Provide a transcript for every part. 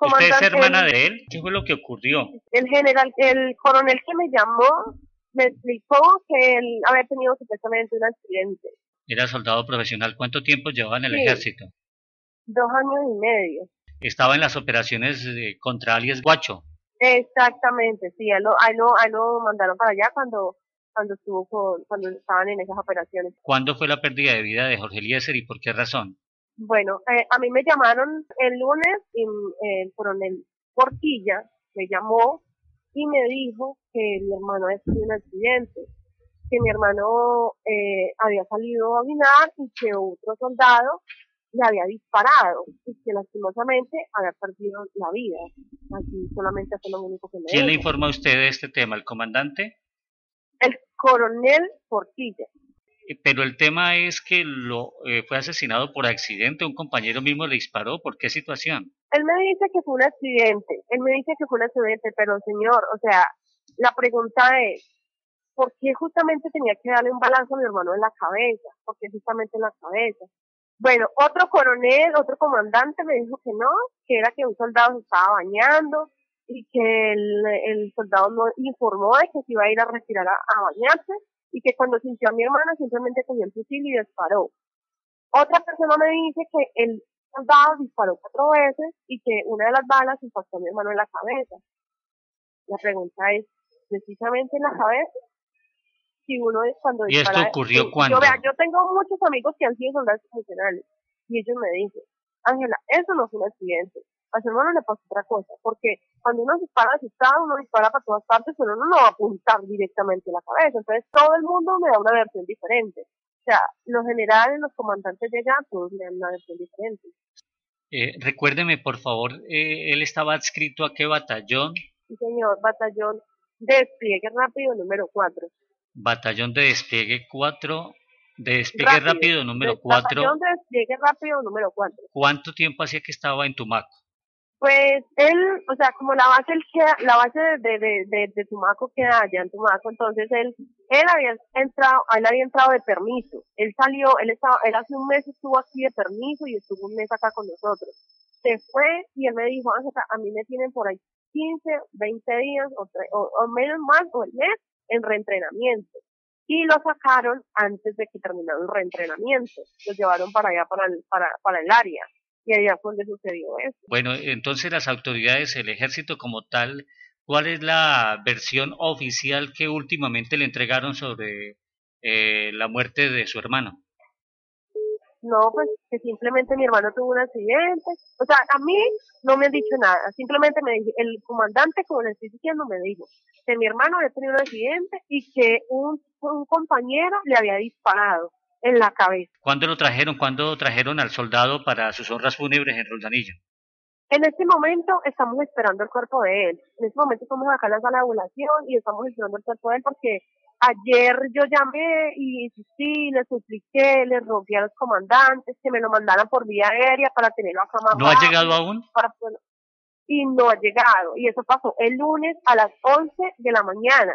¿Usted es hermana de él? ¿Qué fue lo que ocurrió? El general, el coronel que me llamó me explicó que él había tenido supuestamente un accidente. Era soldado profesional. ¿Cuánto tiempo llevaba en el ejército? Dos años y medio. Estaba en las operaciones eh, contra alias Guacho. Exactamente, sí, ahí lo, ahí lo, mandaron para allá cuando cuando estuvo cuando estaban en esas operaciones. ¿Cuándo fue la pérdida de vida de Jorge Eliezer y por qué razón? Bueno, eh, a mí me llamaron el lunes y eh, el coronel Portilla me llamó y me dijo que mi hermano había tenido un accidente, que mi hermano eh, había salido a minar y que otro soldado le había disparado y que lastimosamente había perdido la vida. Aquí solamente fue lo único que me ¿Quién le informa a usted de este tema? ¿El comandante? El coronel Portilla. Eh, pero el tema es que lo eh, fue asesinado por accidente, un compañero mismo le disparó, ¿por qué situación? Él me dice que fue un accidente, él me dice que fue un accidente, pero señor, o sea, la pregunta es, ¿por qué justamente tenía que darle un balazo a mi hermano en la cabeza? ¿Por qué justamente en la cabeza? Bueno, otro coronel, otro comandante me dijo que no, que era que un soldado se estaba bañando y que el, soldado no informó de que se iba a ir a retirar a, bañarse y que cuando sintió a mi hermana simplemente cogió el fusil y disparó. Otra persona me dice que el soldado disparó cuatro veces y que una de las balas impactó a mi hermano en la cabeza. La pregunta es, ¿precisamente en la cabeza? si uno es cuando ¿Y esto ocurrió cuando? Yo, vea, yo tengo muchos amigos que han sido soldados profesionales y ellos me dicen, Ángela, eso no fue un accidente. A su hermano le pasó otra cosa, porque cuando uno dispara asustado, uno dispara para todas partes, pero uno no va a apuntar directamente a la cabeza. Entonces todo el mundo me da una versión diferente. O sea, los generales, los comandantes de allá, todos me dan una versión diferente. Eh, recuérdeme, por favor, eh, ¿él estaba adscrito a qué batallón? Sí, señor, batallón despliegue rápido número 4. Batallón de despliegue 4, de despliegue rápido, número 4. Batallón de despliegue rápido número 4. ¿Cuánto tiempo hacía que estaba en Tumaco? Pues él, o sea, como la base él queda, la base de, de, de, de, Tumaco queda allá en Tumaco, entonces él, él había entrado, él había entrado de permiso. Él salió, él estaba, él hace un mes estuvo aquí de permiso y estuvo un mes acá con nosotros. Se fue y él me dijo, a mí me tienen por ahí 15, 20 días o, o, o menos más o el mes en reentrenamiento. Y lo sacaron antes de que terminara el reentrenamiento. Lo llevaron para allá, para el, para, para el área. Y allá fue donde sucedió eso. Bueno, entonces las autoridades, el ejército como tal, ¿cuál es la versión oficial que últimamente le entregaron sobre eh, la muerte de su hermano? No, pues que simplemente mi hermano tuvo un accidente. O sea, a mí no me han dicho nada. Simplemente me dijo, el comandante, como le estoy diciendo, me dijo que mi hermano había tenido un accidente y que un, un compañero le había disparado en la cabeza. ¿Cuándo lo trajeron? ¿Cuándo trajeron al soldado para sus honras fúnebres en Roldanillo? En este momento estamos esperando el cuerpo de él. En este momento estamos acá en la sala de ovulación y estamos esperando el cuerpo de él porque ayer yo llamé y insistí, les supliqué, les rogué a los comandantes que me lo mandaran por vía aérea para tenerlo acá más ¿No ha llegado aún? y no ha llegado. Y eso pasó el lunes a las 11 de la mañana.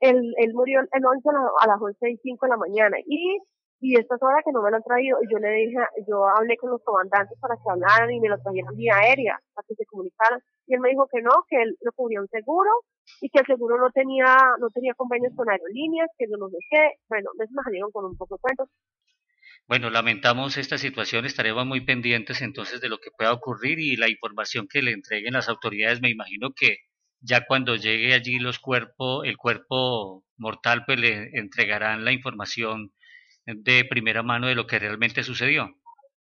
Él, él murió el 11 a, las 11 y 5 de la mañana. Y y estas horas que no me lo han traído, y yo le dije, yo hablé con los comandantes para que hablaran y me lo trajeran vía aérea, para que se comunicaran, y él me dijo que no, que él lo cubría un seguro, y que el seguro no tenía, no tenía convenios con aerolíneas, que yo no sé qué, bueno, me salieron con un poco de cuentos. Bueno, lamentamos esta situación, estaremos muy pendientes entonces de lo que pueda ocurrir y la información que le entreguen las autoridades, me imagino que ya cuando llegue allí los cuerpos, el cuerpo mortal, pues le entregarán la información de primera mano de lo que realmente sucedió.